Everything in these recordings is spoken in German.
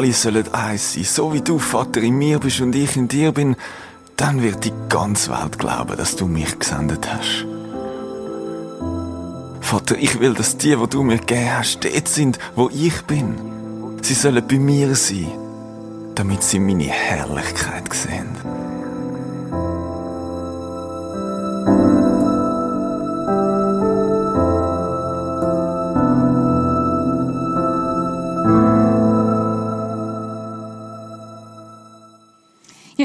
Alle sollen eins sein, so wie du, Vater, in mir bist und ich in dir bin, dann wird die ganze Welt glauben, dass du mich gesendet hast. Vater, ich will, dass die, wo du mir gegeben hast, dort sind, wo ich bin. Sie sollen bei mir sein, damit sie meine Herrlichkeit sehen.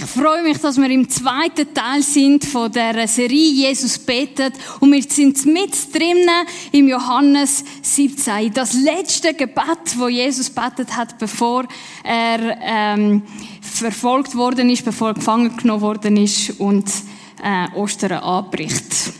Freue mich, dass wir im zweiten Teil sind von der Serie Jesus betet und wir sind mit drinnen im Johannes 17. Das letzte Gebet, wo Jesus betet hat, bevor er ähm, verfolgt worden ist, bevor er gefangen genommen worden ist und äh, Ostern anbricht.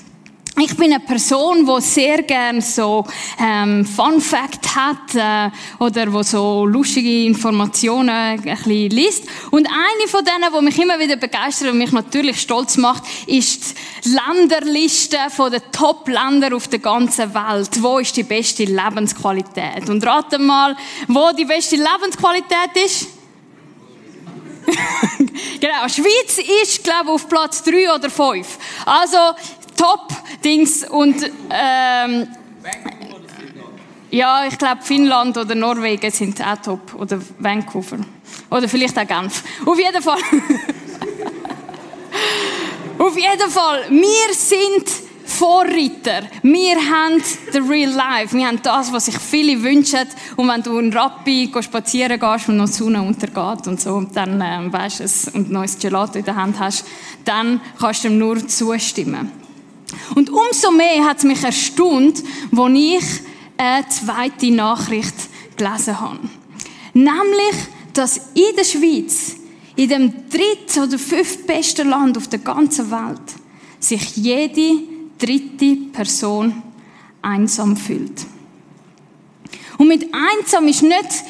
Ich bin eine Person, die sehr gern so ähm, Fun Fact hat äh, oder wo so lustige Informationen ein bisschen liest. Und eine von denen, die mich immer wieder begeistert und mich natürlich stolz macht, ist die Länderliste von den Top-Ländern auf der ganzen Welt. Wo ist die beste Lebensqualität? Und rate mal, wo die beste Lebensqualität ist? genau, Schweiz ist, glaube ich, auf Platz 3 oder 5. Also, Top-Dings und ähm, ja, ich glaube Finnland oder Norwegen sind auch top oder Vancouver oder vielleicht auch Genf. Auf jeden Fall. Auf jeden Fall, wir sind Vorreiter. Wir haben the real life. Wir haben das, was sich viele wünschen. Und wenn du in Rappi spazieren gehst und noch die Sonne untergeht und so, dann äh, weißt du es und neues Gelato in der Hand hast, dann kannst du ihm nur zustimmen. Und umso mehr hat es mich erstaunt, als ich eine zweite Nachricht gelesen habe. Nämlich, dass in der Schweiz, in dem dritten oder fünften besten Land auf der ganzen Welt, sich jede dritte Person einsam fühlt. Und mit einsam ist nicht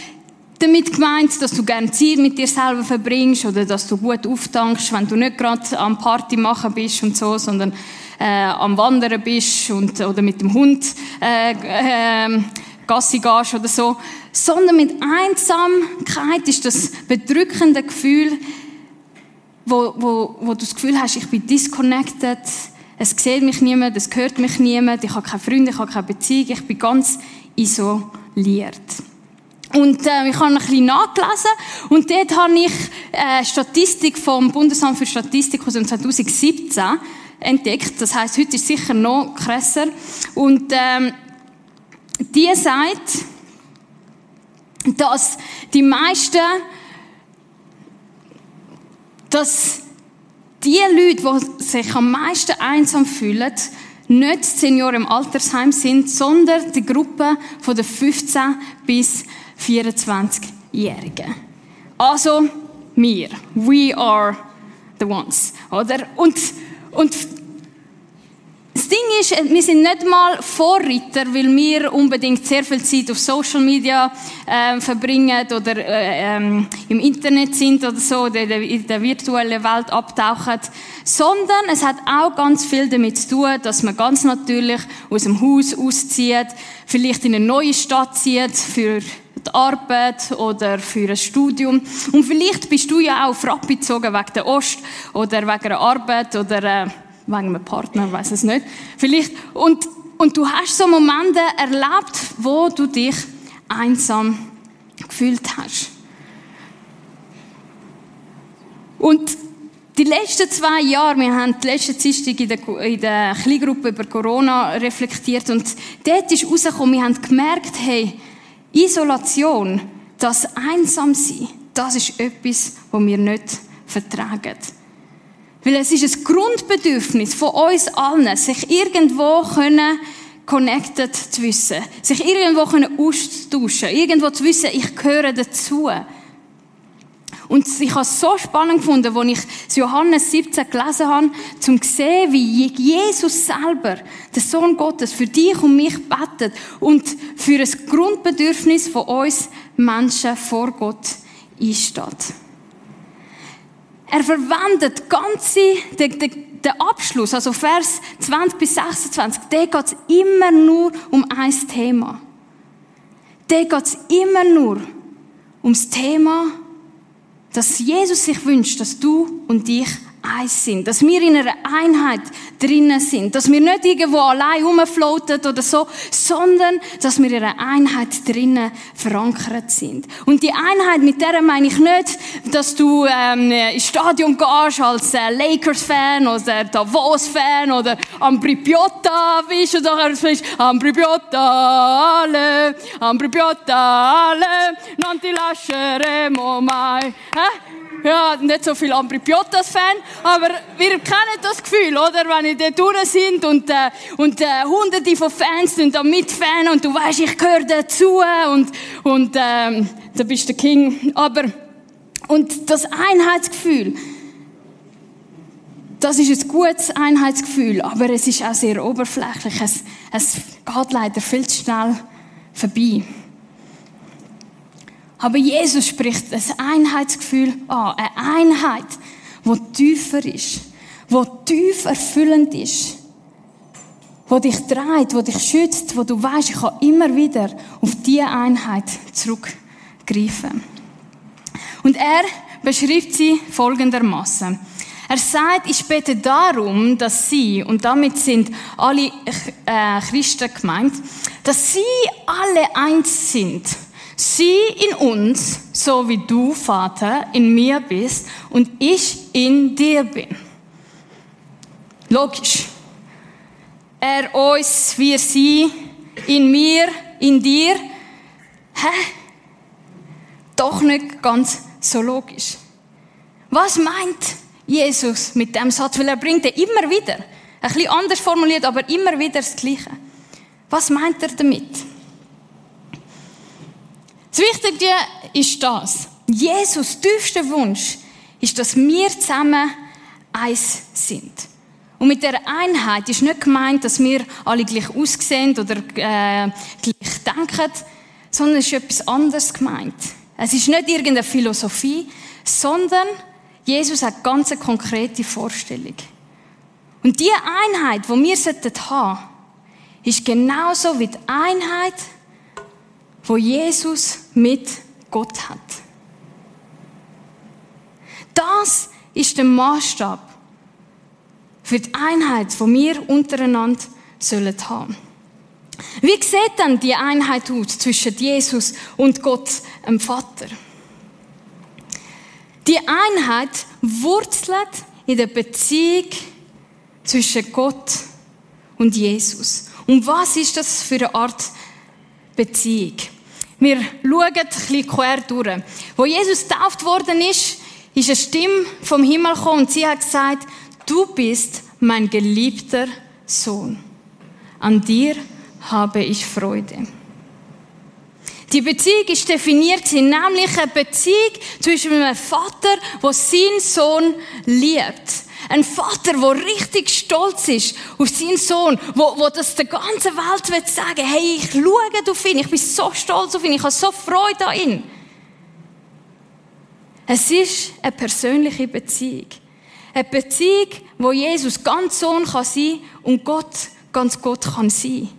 damit gemeint, dass du gerne Zeit mit dir selber verbringst oder dass du gut auftankst, wenn du nicht gerade am Party machen bist und so, sondern äh, am Wandern bist und, oder mit dem Hund äh, äh, Gassi gehst oder so, sondern mit Einsamkeit ist das bedrückende Gefühl, wo, wo, wo du das Gefühl hast, ich bin disconnected, es sieht mich niemand, es hört mich niemand, ich habe keine Freunde, ich habe keine Beziehung, ich bin ganz isoliert. Und äh, ich habe ein bisschen nachgelesen und dort habe ich äh, Statistik vom Bundesamt für Statistik aus dem 2017 entdeckt. Das heißt, heute ist es sicher noch krasser. Und ähm, die sagt, dass die meisten, dass die Leute, die sich am meisten einsam fühlen, nicht Senioren im Altersheim sind, sondern die Gruppe von den 15 bis 24-Jährigen. Also wir, we are the ones, oder? Und und das Ding ist, wir sind nicht mal Vorreiter, weil wir unbedingt sehr viel Zeit auf Social Media äh, verbringen oder äh, ähm, im Internet sind oder so, oder in der virtuellen Welt abtauchen, sondern es hat auch ganz viel damit zu tun, dass man ganz natürlich aus dem Haus auszieht, vielleicht in eine neue Stadt zieht für die Arbeit oder für ein Studium. Und vielleicht bist du ja auch auf wegen der Ost oder wegen einer Arbeit oder äh, wegen einem Partner, weiß es nicht. Vielleicht. Und, und du hast so Momente erlebt, wo du dich einsam gefühlt hast. Und die letzten zwei Jahre, wir haben die letzte Dienstag in der, in der Kleingruppe über Corona reflektiert und dort ist rausgekommen, wir haben gemerkt, hey, Isolation, das Einsamsein, das ist etwas, was wir nicht vertragen. Weil es ist ein Grundbedürfnis von uns allen, sich irgendwo können connected zu wissen, sich irgendwo können irgendwo zu wissen, ich gehöre dazu. Und ich habe es so spannend gefunden, als ich Johannes 17 gelesen habe, zum zu sehen, wie Jesus selber, der Sohn Gottes, für dich und mich betet und für ein Grundbedürfnis von uns Menschen vor Gott einsteht. Er verwendet ganze, den, den, den Abschluss, also Vers 20 bis 26, der geht es immer nur um ein Thema. da geht es immer nur ums Thema, dass Jesus sich wünscht, dass du und ich eins sind, dass wir in einer Einheit drinnen sind, dass wir nicht irgendwo allein rumfloaten oder so, sondern dass wir in einer Einheit drinnen verankert sind. Und die Einheit, mit der meine ich nicht, dass du ähm, ins Stadion gehst als äh, Lakers-Fan oder Davos-Fan oder Ambri Piotta bist oder bist Ambri Piotta alle, Ambri Piotta alle, non ti lasceremo mai. Hä? Ja, nicht so viel Ambri Piottas-Fan, aber wir kennen das Gefühl, oder? Wenn ihr dort durch sind und, äh, und äh, hunderte von Fans sind da mitfanen und du weißt, ich gehöre dazu und, und ähm, da bist du der King. Aber, und das Einheitsgefühl, das ist ein gutes Einheitsgefühl, aber es ist auch sehr oberflächlich. Es, es geht leider viel zu schnell vorbei. Aber Jesus spricht ein Einheitsgefühl an. Eine Einheit, die tiefer ist, die tief erfüllend ist, die dich treibt, die dich schützt, wo du weißt, ich kann immer wieder auf diese Einheit zurückgreifen. Und er beschreibt sie folgendermaßen. Er sagt, ich bete darum, dass sie, und damit sind alle äh, Christen gemeint, dass sie alle eins sind Sie in uns, so wie du, Vater, in mir bist und ich in dir bin. Logisch. Er uns, wir sie, in mir, in dir. Hä? Doch nicht ganz so logisch. Was meint Jesus mit dem Satz? Weil er bringt er immer wieder. Ein bisschen anders formuliert, aber immer wieder das Gleiche. Was meint er damit? Das Wichtige ist das. Jesus tiefster Wunsch ist, dass wir zusammen eins sind. Und mit der Einheit ist nicht gemeint, dass wir alle gleich aussehen oder äh, gleich denken, sondern es ist etwas anderes gemeint. Es ist nicht irgendeine Philosophie, sondern Jesus hat ganz eine konkrete Vorstellung. Und die Einheit, die wir haben sollten, ist genauso wie die Einheit, wo Jesus mit Gott hat. Das ist der Maßstab für die Einheit, die wir untereinander sollen haben. Wie sieht dann die Einheit aus zwischen Jesus und Gott, dem Vater? Die Einheit wurzelt in der Beziehung zwischen Gott und Jesus. Und was ist das für eine Art Beziehung? Wir schauen ein bisschen quer durch. Wo Jesus getauft worden ist, ist eine Stimme vom Himmel gekommen und sie hat gesagt, du bist mein geliebter Sohn. An dir habe ich Freude. Die Beziehung ist definiert, nämlich eine Beziehung zwischen einem Vater, der seinen Sohn liebt. Ein Vater, der richtig stolz ist auf seinen Sohn, wo, wo das der ganzen Welt will sagen, hey, ich schaue auf ihn, ich bin so stolz auf ihn, ich habe so Freude an ihn. Es ist eine persönliche Beziehung. Eine Beziehung, wo Jesus ganz Sohn kann sein und Gott ganz Gott kann sein.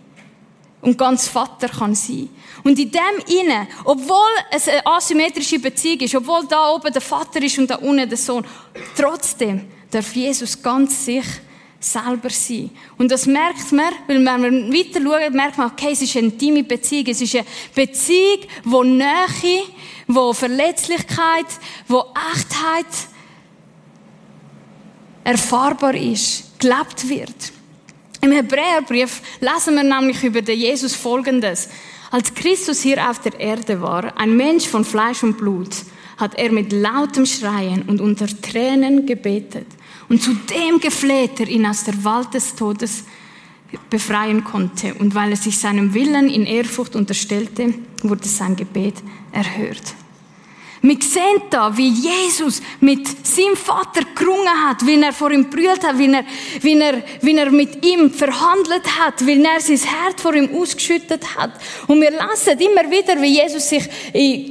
Und ganz Vater kann sein. Und in dem inne, obwohl es eine asymmetrische Beziehung ist, obwohl da oben der Vater ist und da unten der Sohn, trotzdem darf Jesus ganz sich selber sein. Und das merkt man, weil wenn man weiter schaut, merkt man, okay, es ist eine intime Beziehung. Es ist eine Beziehung, wo Nähe, wo Verletzlichkeit, wo Echtheit erfahrbar ist, gelebt wird. Im Hebräerbrief lesen wir nämlich über den Jesus Folgendes. Als Christus hier auf der Erde war, ein Mensch von Fleisch und Blut, hat er mit lautem Schreien und unter Tränen gebetet. Und zu dem gefleht er ihn aus der Wald des Todes befreien konnte. Und weil er sich seinem Willen in Ehrfurcht unterstellte, wurde sein Gebet erhört. Wir sehen da, wie Jesus mit seinem Vater gerungen hat, wie er vor ihm brüllt hat, wie er, wie er, wie er mit ihm verhandelt hat, wie er sein Herz vor ihm ausgeschüttet hat. Und wir lesen immer wieder, wie Jesus sich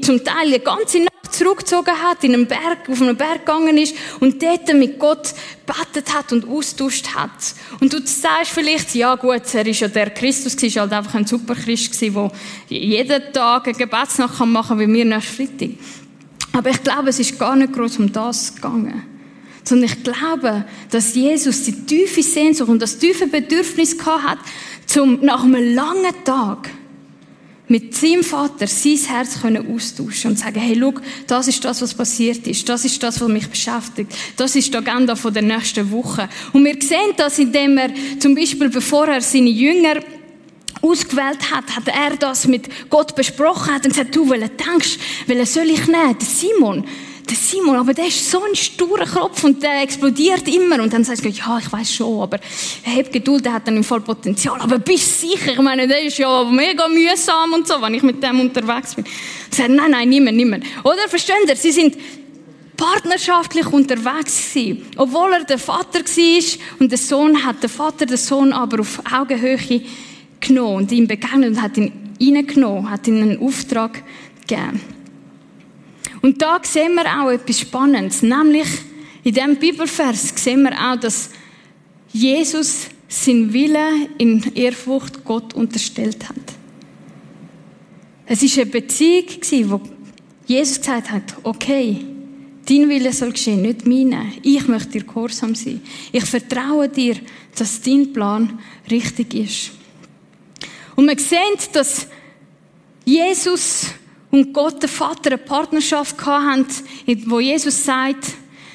zum Teil die ganze Nacht zurückgezogen hat, in einen Berg, auf einen Berg gegangen ist und dort mit Gott betet hat und austauscht hat. Und du sagst vielleicht, ja gut, er ist ja der Christus, war halt einfach ein super Christ der jeden Tag eine Gebetsnacht machen kann, wie wir nächsten Freitag. Aber ich glaube, es ist gar nicht groß um das gegangen. Sondern ich glaube, dass Jesus die tiefe Sehnsucht und das tiefe Bedürfnis gehabt hat, zum nach einem langen Tag mit seinem Vater sein Herz können austauschen und sagen, hey, schau, das ist das, was passiert ist. Das ist das, was mich beschäftigt. Das ist die Agenda von der nächsten Woche. Und wir sehen das, indem er zum Beispiel, bevor er seine Jünger ausgewählt hat, hat er das mit Gott besprochen, hat und gesagt, du, welchen denkst, welchen soll ich nehmen? Simon der Simon, aber der ist so ein sturer Kopf und der explodiert immer. Und dann sagst du, ja, ich weiß schon, aber hab Geduld, der hat dann im Fall Potenzial. Aber bist sicher? Ich meine, der ist ja mega mühsam und so, wenn ich mit dem unterwegs bin. Und sagt, nein, nein, niemand, niemand. Oder verstehen Sie? Sie sind partnerschaftlich unterwegs gewesen. Obwohl er der Vater war und der Sohn hat der Vater den Sohn aber auf Augenhöhe genommen und ihm begegnet und hat ihn reingenommen, hat ihm einen Auftrag gegeben. Und da sehen wir auch etwas Spannendes, nämlich in diesem Bibelvers sehen wir auch, dass Jesus sein Wille in Ehrfurcht Gott unterstellt hat. Es ist eine Beziehung, wo Jesus gesagt hat, okay, dein Wille soll geschehen, nicht meine. Ich möchte dir gehorsam sein. Ich vertraue dir, dass dein Plan richtig ist. Und man sieht, dass Jesus und Gott, der Vater, eine Partnerschaft hatten, wo Jesus sagt,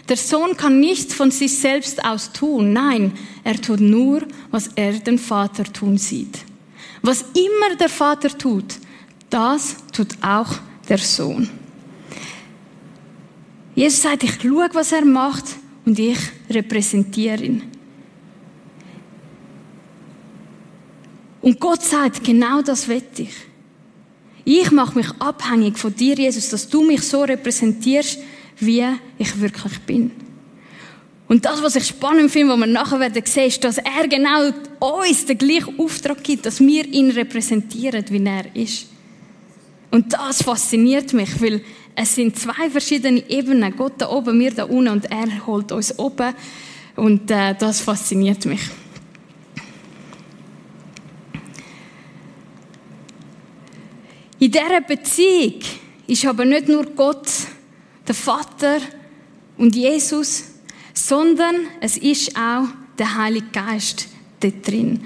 der Sohn kann nichts von sich selbst aus tun. Nein, er tut nur, was er den Vater tun sieht. Was immer der Vater tut, das tut auch der Sohn. Jesus sagt, ich schaue, was er macht und ich repräsentiere ihn. Und Gott sagt, genau das wette ich. Ich mache mich abhängig von dir, Jesus, dass du mich so repräsentierst, wie ich wirklich bin. Und das, was ich spannend finde, was wir nachher werden sehen, ist, dass er genau uns den gleichen Auftrag gibt, dass wir ihn repräsentieren, wie er ist. Und das fasziniert mich, weil es sind zwei verschiedene Ebenen. Gott da oben, wir da unten und er holt uns oben. Und äh, das fasziniert mich. In dieser Beziehung ist aber nicht nur Gott, der Vater und Jesus, sondern es ist auch der Heilige Geist dort drin.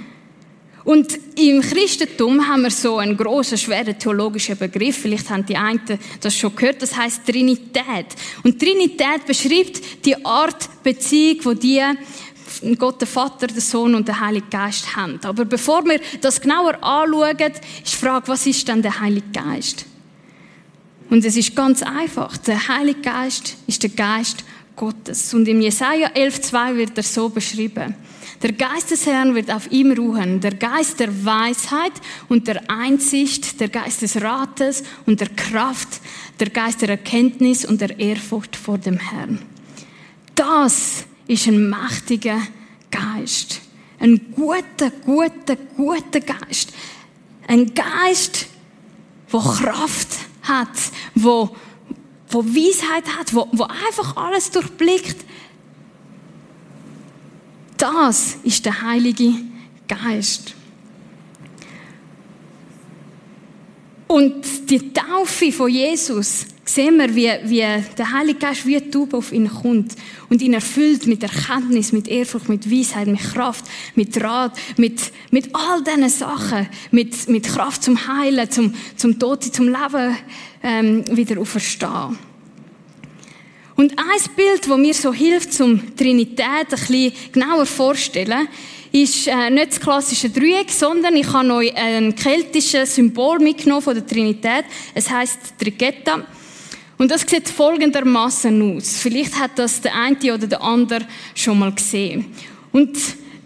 Und im Christentum haben wir so einen großen, schweren theologischen Begriff. Vielleicht haben die einen das schon gehört. Das heißt Trinität. Und Trinität beschreibt die Art Beziehung, wo die Gott, der Vater, der Sohn und der Heilige Geist haben. Aber bevor wir das genauer anschauen, ist die Frage, was ist denn der Heilige Geist? Und es ist ganz einfach. Der Heilige Geist ist der Geist Gottes. Und im Jesaja 11,2 wird er so beschrieben. Der Geist des Herrn wird auf ihm ruhen. Der Geist der Weisheit und der Einsicht, der Geist des Rates und der Kraft, der Geist der Erkenntnis und der Ehrfurcht vor dem Herrn. Das ist ein mächtiger Geist. Ein guter, guter, guter Geist. Ein Geist, wo Kraft hat, wo, wo Weisheit hat, wo, wo einfach alles durchblickt. Das ist der Heilige Geist. Und die Taufe von Jesus sehen wir, wie, wie der Heilige Geist wie Taube auf ihn kommt und ihn erfüllt mit Erkenntnis, mit Ehrfurcht, mit Weisheit, mit Kraft, mit Rat, mit, mit all diesen Sachen, mit, mit Kraft zum Heilen, zum, zum Tod, zum Leben ähm, wieder auferstehen. Und ein Bild, das mir so hilft, zum Trinität ein bisschen genauer vorzustellen, ist äh, nicht das klassische Dreieck, sondern ich habe euch ein keltisches Symbol mitgenommen von der Trinität. Es heißt Trigetta. Und das sieht folgendermaßen aus. Vielleicht hat das der eine oder der andere schon mal gesehen. Und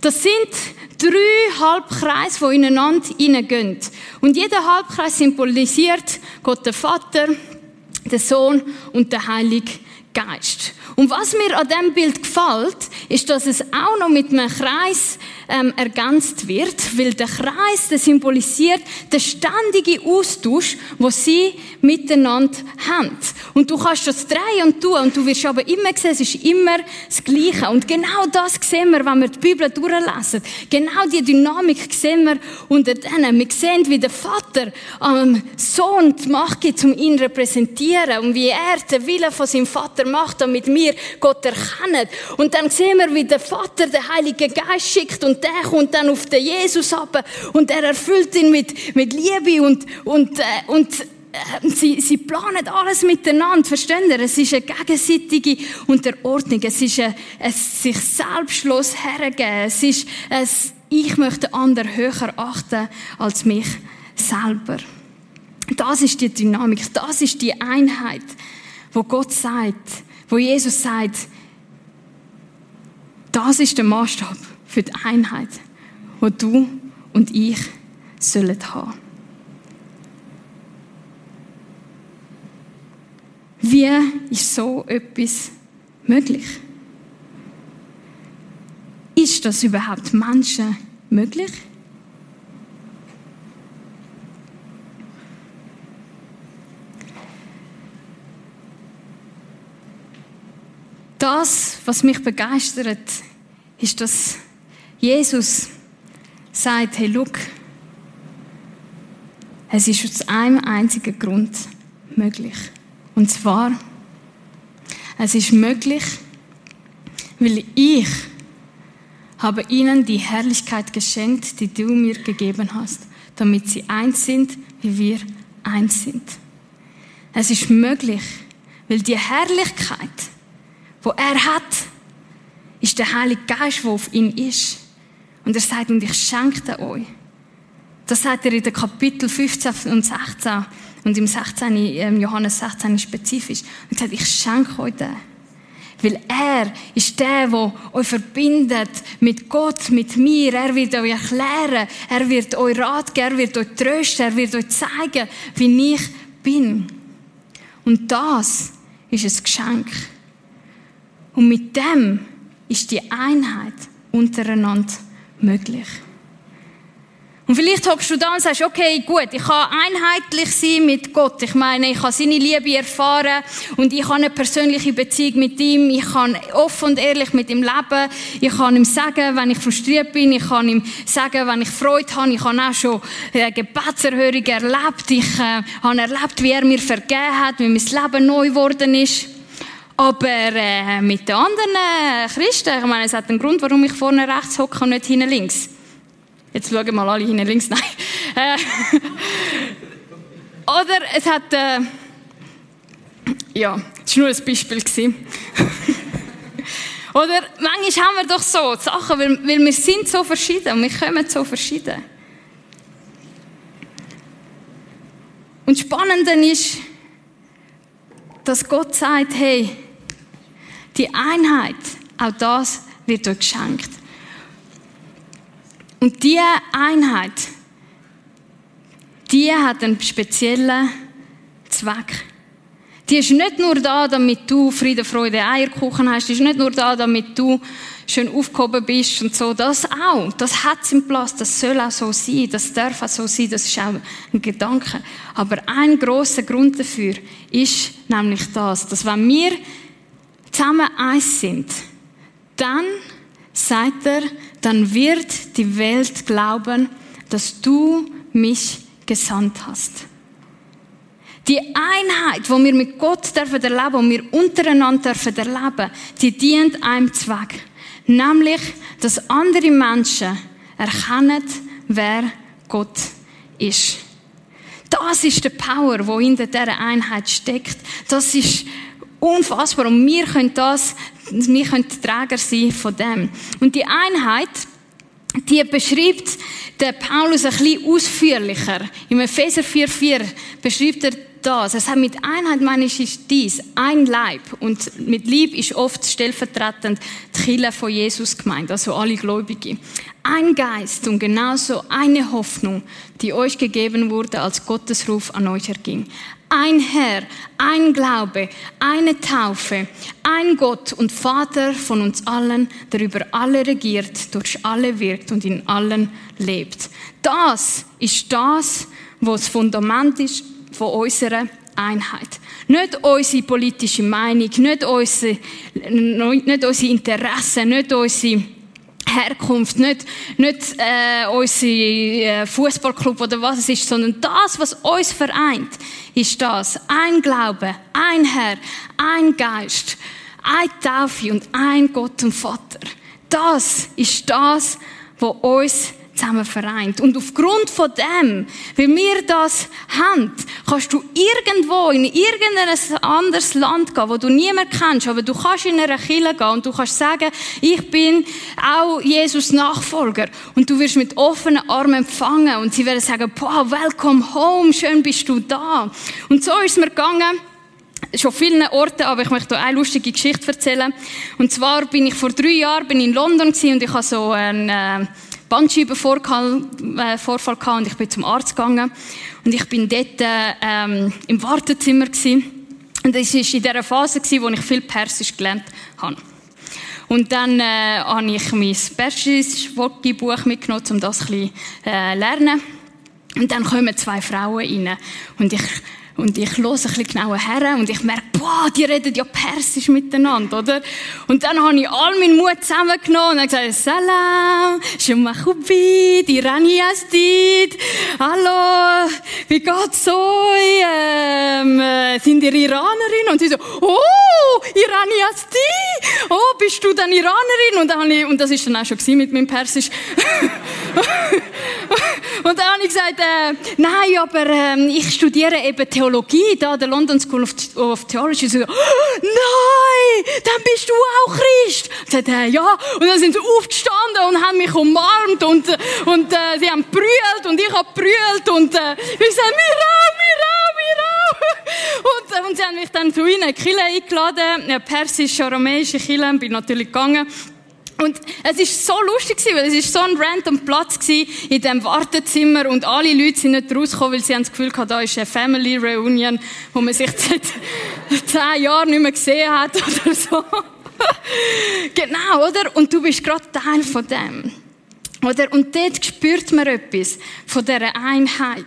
das sind drei Halbkreise, die ineinander hineingehen. Und jeder Halbkreis symbolisiert Gott der Vater, der Sohn und der Heilige Geist. Und was mir an diesem Bild gefällt, ist, dass es auch noch mit einem Kreis ähm, ergänzt wird, weil der Kreis, der symbolisiert den ständigen Austausch, wo sie miteinander haben. Und du kannst das drehen und tun und du wirst aber immer sehen, es ist immer das Gleiche. Und genau das sehen wir, wenn wir die Bibel durchlesen. Genau die Dynamik sehen wir unter denen. Wir sehen, wie der Vater am Sohn die Macht gibt, um ihn zu repräsentieren und wie er den Willen von seinem Vater macht, damit wir Gott erkennen. Und dann sehen wir, wie der Vater den Heiligen Geist schickt und der kommt dann auf den Jesus ab und er erfüllt ihn mit, mit Liebe und, und, äh, und äh, Sie, sie planen alles miteinander, verstehen ihr? Es ist eine gegenseitige Unterordnung, es ist ein, sich selbstlos hergeben, es ist ein, ich möchte anderen höher achten als mich selber. Das ist die Dynamik, das ist die Einheit, wo Gott sagt, wo Jesus sagt, das ist der Maßstab für die Einheit, wo du und ich sollen haben. Wie ist so etwas möglich? Ist das überhaupt Menschen möglich? Das, was mich begeistert, ist, dass Jesus sagt, hey, look, es ist aus einem einzigen Grund möglich. Und zwar, es ist möglich, weil ich habe ihnen die Herrlichkeit geschenkt, die du mir gegeben hast, damit sie eins sind, wie wir eins sind. Es ist möglich, weil die Herrlichkeit, wo er hat, ist der Heilige Geist, der auf ihn ist. Und er sagt, und ich schenke euch. Das sagt er in den Kapitel 15 und 16 und im 16, ähm, Johannes 16 spezifisch. Und er sagt, ich schenke euch den. Weil er ist der, der euch verbindet mit Gott, mit mir. Er wird euch erklären, er wird euch Rat geben, er wird euch trösten, er wird euch zeigen, wie ich bin. Und das ist ein Geschenk. Und mit dem ist die Einheit untereinander möglich. Und vielleicht hockst du da und sagst, okay, gut, ich kann einheitlich sein mit Gott. Ich meine, ich kann seine Liebe erfahren und ich habe eine persönliche Beziehung mit ihm. Ich kann offen und ehrlich mit ihm leben. Ich kann ihm sagen, wenn ich frustriert bin. Ich kann ihm sagen, wenn ich Freude habe. Ich habe auch schon eine Gebetserhörung erlebt. Ich äh, habe erlebt, wie er mir vergeben hat, wie mein Leben neu geworden ist. Aber äh, mit den anderen äh, Christen, ich meine, es hat einen Grund, warum ich vorne rechts hocke und nicht hinten links. Jetzt schauen mal alle hinten links. Nein. Äh, oder es hat, äh, ja, das war nur ein Beispiel. oder manchmal haben wir doch so Sachen, weil, weil wir sind so verschieden und wir kommen so verschieden. Und das Spannende ist, dass Gott sagt, hey, die Einheit, auch das wird euch geschenkt. Und diese Einheit, die hat einen speziellen Zweck. Die ist nicht nur da, damit du Friede, Freude, Eierkuchen hast. Die ist nicht nur da, damit du schön aufgehoben bist und so. Das auch. Das hat seinen Platz. Das soll auch so sein. Das darf auch so sein. Das ist auch ein Gedanke. Aber ein großer Grund dafür ist nämlich das, dass wenn wir zusammen eins sind, dann sagt er, dann wird die Welt glauben, dass du mich gesandt hast. Die Einheit, wo wir mit Gott dürfen erleben, wo wir untereinander dürfen erleben, die dient einem Zweck. Nämlich, dass andere Menschen erkennen, wer Gott ist. Das ist die Power, wo in dieser Einheit steckt. Das ist unfassbar. Und wir können das, wir können Träger sein von dem. Und die Einheit, die beschreibt der Paulus ein bisschen ausführlicher. Im Epheser 4,4 beschreibt er das. Es hat mit Einheit, meine ich, ist dies, ein Leib. Und mit Lieb ist oft stellvertretend die Kirche von Jesus gemeint, also alle Gläubige. Ein Geist und genauso eine Hoffnung, die euch gegeben wurde, als Gottes Ruf an euch erging. Ein Herr, ein Glaube, eine Taufe, ein Gott und Vater von uns allen, der über alle regiert, durch alle wirkt und in allen lebt. Das ist das, was das Fundament ist von unserer Einheit. Nicht unsere politische Meinung, nicht unsere, nicht unsere Interessen, nicht unsere Herkunft, nicht, nicht äh, unser äh, Fußballclub oder was es ist, sondern das, was uns vereint, ist das. Ein Glaube, ein Herr, ein Geist, eine Taufe und ein Gott und Vater. Das ist das, was uns zusammen vereint. Und aufgrund von dem, wie wir das haben, kannst du irgendwo in irgendein anderes Land gehen, wo du niemand kennst, aber du kannst in eine Kirche gehen und du kannst sagen, ich bin auch Jesus Nachfolger. Und du wirst mit offenen Armen empfangen und sie werden sagen, boah, welcome home, schön bist du da. Und so ist es mir gegangen schon vielen Orten, aber ich möchte eine lustige Geschichte erzählen. Und zwar bin ich vor drei Jahren bin in London und ich habe so ein äh, Bandscheibenvorfall äh, gehabt und ich bin zum Arzt gegangen und ich bin dort ähm, im Wartezimmer gewesen. und das war in der Phase gewesen, wo ich viel Persisch gelernt habe. Und dann äh, habe ich mein persisches Buch mitgenommen, um das ein bisschen äh, lernen. Und dann kommen zwei Frauen rein und ich und ich höre ein bisschen genauer her und ich merke, boah, die reden ja Persisch miteinander, oder? Und dann habe ich all meinen Mut zusammengenommen und gesagt, Salam, Shumachubi, die Rani Astid, hallo, wie geht's euch? Ähm, äh, sind ihr Iranerin? Und sie so, oh, Irani Asti, oh, bist du dann Iranerin? Und, dann habe ich, und das ist dann auch schon mit meinem Persisch. und dann habe ich gesagt, äh, nein, aber äh, ich studiere eben Theologie Theologie, da, der London School of, Theology, so, oh, nein, dann bist du auch Christ. Ich sagte, äh, ja. Und dann sind sie aufgestanden und haben mich umarmt und, und äh, sie haben brüllt und ich habe brüllt und äh, ich sage, Mira, Mira, Mira. Und, äh, und sie haben mich dann zu ihnen in die Kirche eingeladen, eine persisch-aramäische Kirche, bin natürlich gegangen. Und es ist so lustig gewesen, weil es ist so ein random Platz gewesen in dem Wartezimmer und alle Leute sind nicht rausgekommen, weil sie haben das Gefühl hatten, da ist eine Family Reunion, wo man sich seit zehn Jahren nicht mehr gesehen hat oder so. genau, oder? Und du bist gerade Teil von dem. Oder? Und dort spürt man etwas von dieser Einheit.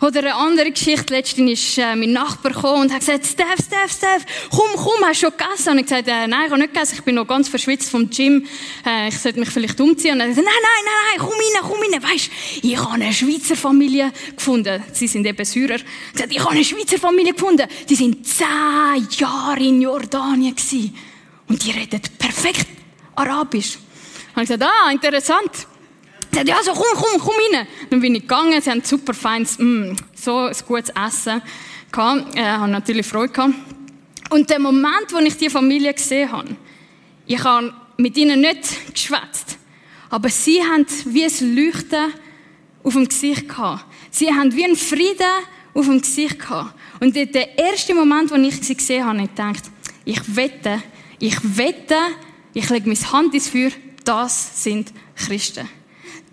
Oder eine andere Geschichte, letztens ist äh, mein Nachbar gekommen und hat gesagt, Steph, Steph, Steph, komm, komm, hast du schon gegessen? Und ich gesagt, äh, nein, ich habe nicht gegessen, ich bin noch ganz verschwitzt vom Gym, äh, ich sollte mich vielleicht umziehen. Und er hat gesagt, nein, nein, nein, nein, komm rein, komm rein, weisst, ich habe eine Schweizer Familie gefunden. Sie sind eben Syrer. Er hat ich habe eine Schweizer Familie gefunden. Die sind zehn Jahre in Jordanien gewesen. Und die reden perfekt Arabisch. Und ich gesagt, ah, interessant. Hat, ja, so, komm, komm, komm rein. Dann bin ich gegangen, sie haben super feines, mm, so ein gutes Essen gehabt. Äh, habe natürlich Freude gehabt. Und der Moment, wo ich die Familie gesehen habe, ich habe mit ihnen nicht geschwätzt, aber sie haben wie ein Leuchten auf dem Gesicht gehabt. Sie haben wie einen Frieden auf dem Gesicht gehabt. Und der erste Moment, wo ich sie gesehen habe, ich gedacht, ich wette, ich wette, ich lege meine Hand ins Feuer, das sind Christen.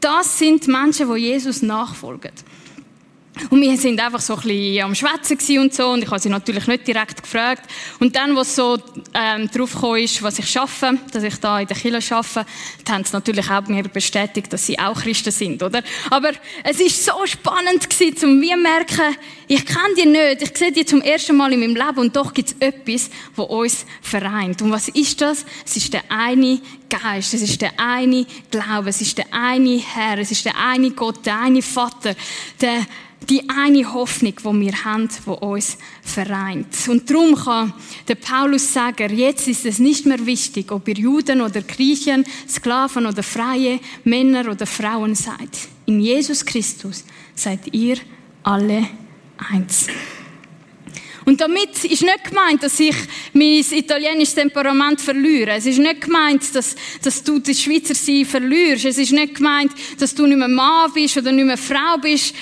Das sind Menschen, die Jesus nachfolgen. Und wir sind einfach so ein bisschen am Schwätzen und so, und ich habe sie natürlich nicht direkt gefragt. Und dann, was so ähm, drauf ist, was ich schaffe, dass ich da in der Kirche schaffe, haben sie natürlich auch mir bestätigt, dass sie auch Christen sind, oder? Aber es ist so spannend gewesen, um mir merken, ich kenne die nicht, ich sehe die zum ersten Mal in meinem Leben, und doch gibt es etwas, was uns vereint. Und was ist das? Es ist der eine Geist, es ist der eine Glaube, es ist der eine Herr, es ist der eine Gott, der eine Vater, der die eine Hoffnung, die wir haben, die uns vereint. Und darum kann der Paulus sagen, jetzt ist es nicht mehr wichtig, ob ihr Juden oder Griechen, Sklaven oder Freie, Männer oder Frauen seid. In Jesus Christus seid ihr alle eins. Und damit ist nicht gemeint, dass ich mein italienisches Temperament verliere. Es ist nicht gemeint, dass, dass du das Schweizer Sein verlierst. Es ist nicht gemeint, dass du nicht mehr Mann bist oder nicht mehr Frau bist.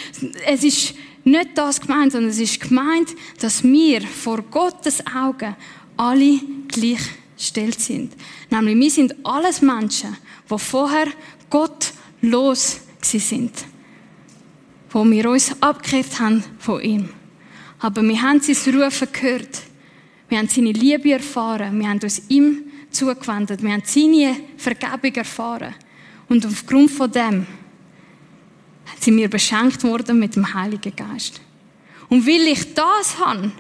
Es ist nicht das gemeint, sondern es ist gemeint, dass wir vor Gottes Augen alle gleichgestellt sind. Nämlich, wir sind alles Menschen, die vorher gottlos sind. Wo wir uns abgekehrt haben von ihm. Aber wir haben sein Rufen gehört. Wir haben seine Liebe erfahren. Wir haben uns ihm zugewendet. Wir haben seine Vergebung erfahren. Und aufgrund von dem sind wir beschenkt worden mit dem Heiligen Geist. Und weil ich das habe,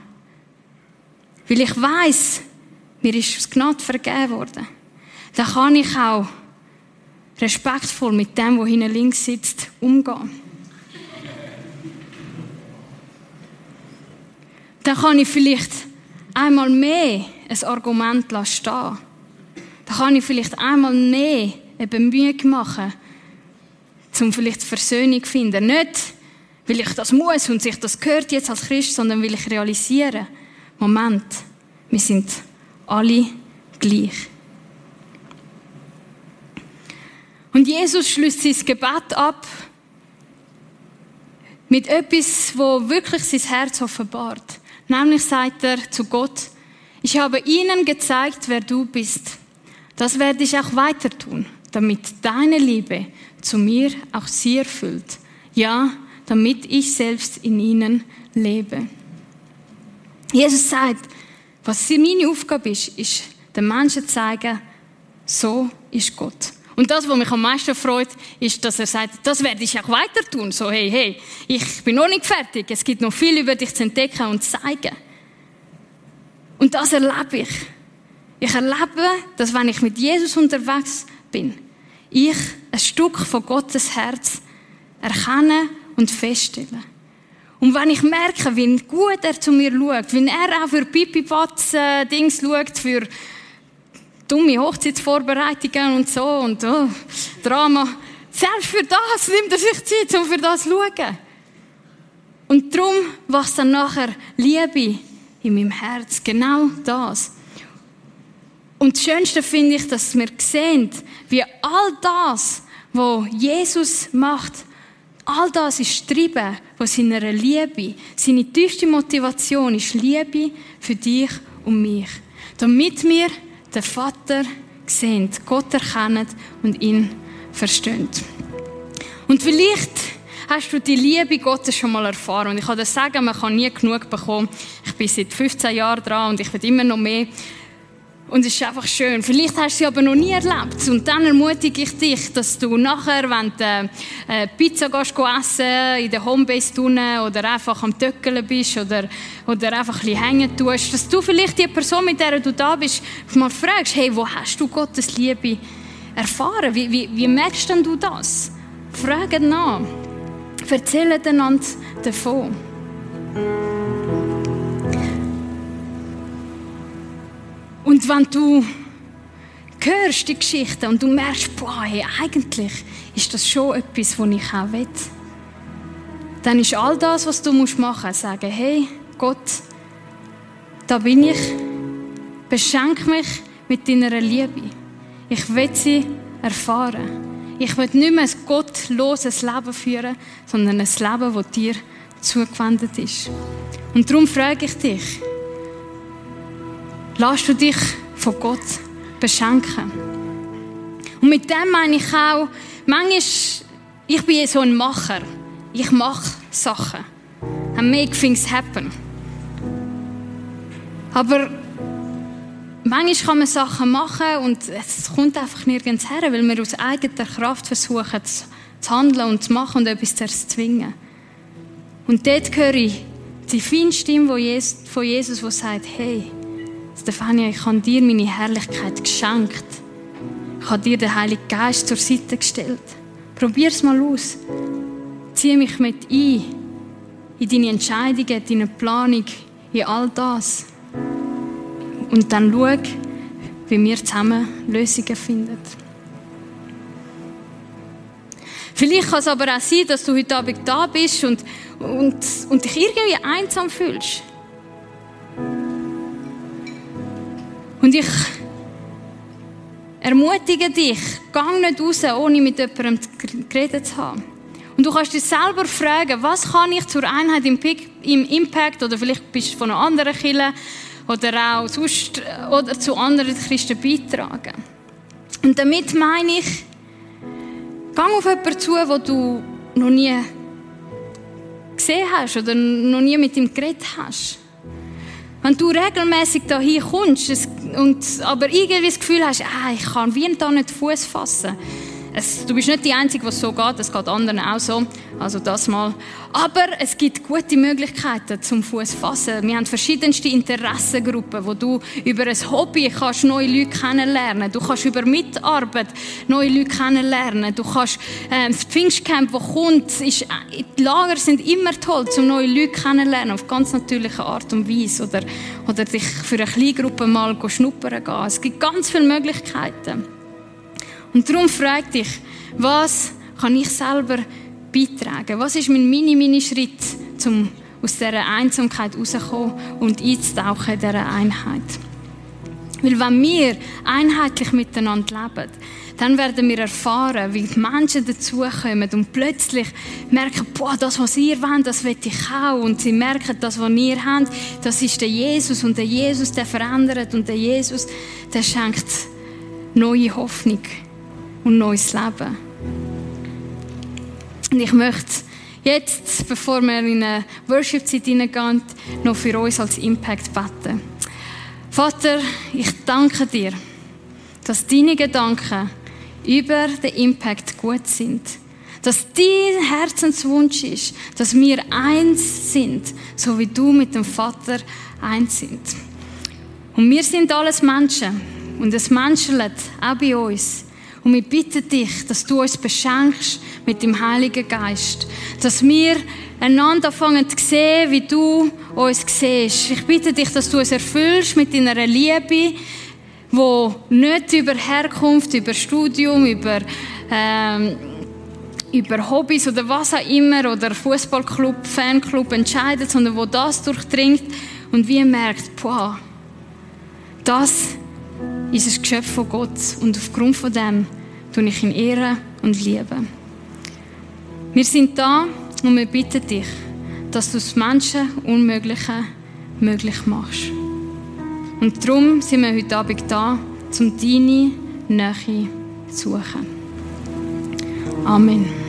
weil ich weiß, mir ist das Gnade vergeben worden, dann kann ich auch respektvoll mit dem, der hinten links sitzt, umgehen. Dann kann ich vielleicht einmal mehr ein Argument stehen. Dann kann ich vielleicht einmal mehr eine Bemühung machen, um vielleicht Versöhnung zu finden. Nicht, weil ich das muss und sich das gehört jetzt als Christ, sondern weil ich realisiere, Moment, wir sind alle gleich. Und Jesus schließt sein Gebet ab mit etwas, wo wirklich sein Herz offenbart. Nämlich sagt er zu Gott, ich habe ihnen gezeigt, wer du bist. Das werde ich auch weiter tun, damit deine Liebe zu mir auch sie erfüllt. Ja, damit ich selbst in ihnen lebe. Jesus sagt, was meine Aufgabe ist, ist, den Menschen zeigen, so ist Gott. Und das, was mich am meisten freut, ist, dass er sagt, das werde ich auch weiter tun. So, hey, hey, ich bin noch nicht fertig. Es gibt noch viel über dich zu entdecken und zu zeigen. Und das erlebe ich. Ich erlebe, dass wenn ich mit Jesus unterwegs bin, ich ein Stück von Gottes Herz erkenne und feststelle. Und wenn ich merke, wie gut er zu mir schaut, wie er auch für Pipi-Patz-Dings schaut, für dumme Hochzeitsvorbereitungen und so und oh, Drama. Selbst für das nimmt er sich Zeit, um für das zu schauen. Und darum, was dann nachher Liebe in meinem Herz, genau das. Und das Schönste finde ich, dass wir sehen, wie all das, was Jesus macht, all das ist Treiben von seiner Liebe. Seine tiefste Motivation ist Liebe für dich und mich. Damit wir den Vater sehen, Gott erkennen und ihn verstehen. Und vielleicht hast du die Liebe Gottes schon mal erfahren. Und ich kann dir sagen, man kann nie genug bekommen. Ich bin seit 15 Jahren dran und ich will immer noch mehr. Und es ist einfach schön. Vielleicht hast du sie aber noch nie erlebt. Und dann ermutige ich dich, dass du nachher, wenn du äh, Pizza gehst, essen in der Homebase tunen oder einfach am Töckeln bist oder, oder einfach ein bisschen hängen tust, dass du vielleicht die Person, mit der du da bist, mal fragst, hey, wo hast du Gottes Liebe erfahren? Wie, wie, wie merkst denn du das? Frage nach. Erzählen einander davon. Und wenn du hörst die Geschichte und du merkst, boah, hey, eigentlich ist das schon etwas, was ich auch will, dann ist all das, was du machen musst, sagen, hey, Gott, da bin ich, beschenk mich mit deiner Liebe. Ich will sie erfahren. Ich will nicht mehr ein gottloses Leben führen, sondern ein Leben, das dir zugewendet ist. Und darum frage ich dich, Lass du dich von Gott beschenken. Und mit dem meine ich auch, manchmal, ich bin so ein Macher. Ich mache Sachen. I make things happen. Aber manchmal kann man Sachen machen und es kommt einfach nirgends her, weil wir aus eigener Kraft versuchen zu handeln und zu machen und etwas zu erzwingen. Und dort höre ich die feine Stimme von Jesus, die sagt, hey, Stefania, ich habe dir meine Herrlichkeit geschenkt. Ich habe dir den Heiligen Geist zur Seite gestellt. Probier es mal aus. Zieh mich mit ein in deine Entscheidungen, deine Planung, in all das. Und dann schau, wie wir zusammen Lösungen finden. Vielleicht kann es aber auch sein, dass du heute Abend da bist und, und, und dich irgendwie einsam fühlst. Und ich ermutige dich, gang nicht raus, ohne mit jemandem geredet zu haben. Und du kannst dich selber fragen, was kann ich zur Einheit im, Impact oder vielleicht bist du von einer anderen Kirche oder auch sonst, oder zu anderen Christen beitragen. Und damit meine ich, geh auf jemanden zu, wo du noch nie gesehen hast oder noch nie mit ihm geredet hast. Wenn du regelmäßig hier kommst und aber irgendwie das Gefühl hast, ah, ich kann wie da nicht Fuß fassen, es, du bist nicht die Einzige, was so geht, es geht anderen auch so. Also das mal. Aber es gibt gute Möglichkeiten zum Fuß fassen. Wir haben verschiedenste Interessengruppen, wo du über ein Hobby kannst neue Leute kennenlernen. Du kannst über Mitarbeit neue Leute kennenlernen. Du kannst ähm, das Pfingstcamp, das kommt, ist, die Lager sind immer toll, um neue Leute kennenlernen auf ganz natürliche Art und Weise oder oder dich für eine kleine Gruppe mal schnuppern gehen. Es gibt ganz viele Möglichkeiten. Und darum frag dich, was kann ich selber beitragen? Was ist mein Mini-Mini-Schritt, um aus dieser Einsamkeit rauszukommen und einzutauchen in dieser Einheit? Weil wenn wir einheitlich miteinander leben, dann werden wir erfahren, wie die Menschen dazukommen und plötzlich merken, boah, das, was ihr wollt, das will ich auch. Und sie merken, das, was ihr habt, das ist der Jesus. Und der Jesus, der verändert. Und der Jesus, der schenkt neue Hoffnung und neues Leben. Und ich möchte jetzt, bevor wir in eine Worship-Zeit hineingehen, noch für uns als Impact beten. Vater, ich danke dir, dass deine Gedanken über den Impact gut sind. Dass dein Herzenswunsch ist, dass wir eins sind, so wie du mit dem Vater eins sind. Und wir sind alles Menschen. Und es menschelt auch bei uns. Und wir bitten dich, dass du uns beschenkst mit dem Heiligen Geist. Dass wir einander anfangen zu sehen, wie du uns siehst. Ich bitte dich, dass du uns erfüllst mit deiner Liebe, wo nicht über Herkunft, über Studium, über, ähm, über Hobbys oder was auch immer oder Fußballclub, Fanclub entscheidet, sondern wo das durchdringt und wir merkt, boah, das ist ein Geschöpf von Gott und aufgrund von dem tue ich ihn ehren und lieben. Wir sind da und wir bitten dich, dass du das Menschen Unmögliche möglich machst. Und darum sind wir heute Abend da, um deine Nähe zu suchen. Amen.